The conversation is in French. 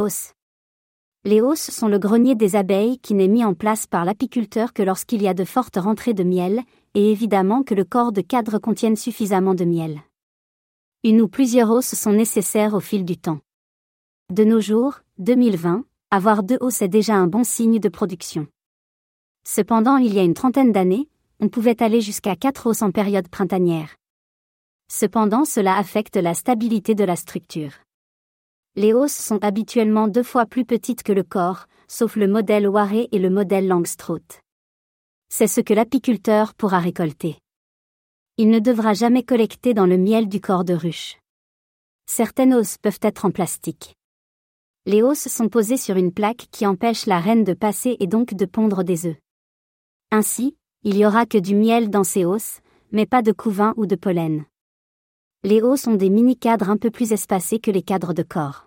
Os. Les hausses sont le grenier des abeilles qui n'est mis en place par l'apiculteur que lorsqu'il y a de fortes rentrées de miel, et évidemment que le corps de cadre contienne suffisamment de miel. Une ou plusieurs hausses sont nécessaires au fil du temps. De nos jours, 2020, avoir deux hausses est déjà un bon signe de production. Cependant, il y a une trentaine d'années, on pouvait aller jusqu'à quatre hausses en période printanière. Cependant, cela affecte la stabilité de la structure. Les hausses sont habituellement deux fois plus petites que le corps, sauf le modèle Waré et le modèle Langstroth. C'est ce que l'apiculteur pourra récolter. Il ne devra jamais collecter dans le miel du corps de ruche. Certaines hausses peuvent être en plastique. Les hausses sont posées sur une plaque qui empêche la reine de passer et donc de pondre des œufs. Ainsi, il y aura que du miel dans ces hausses, mais pas de couvain ou de pollen. Les hausses ont des mini-cadres un peu plus espacés que les cadres de corps.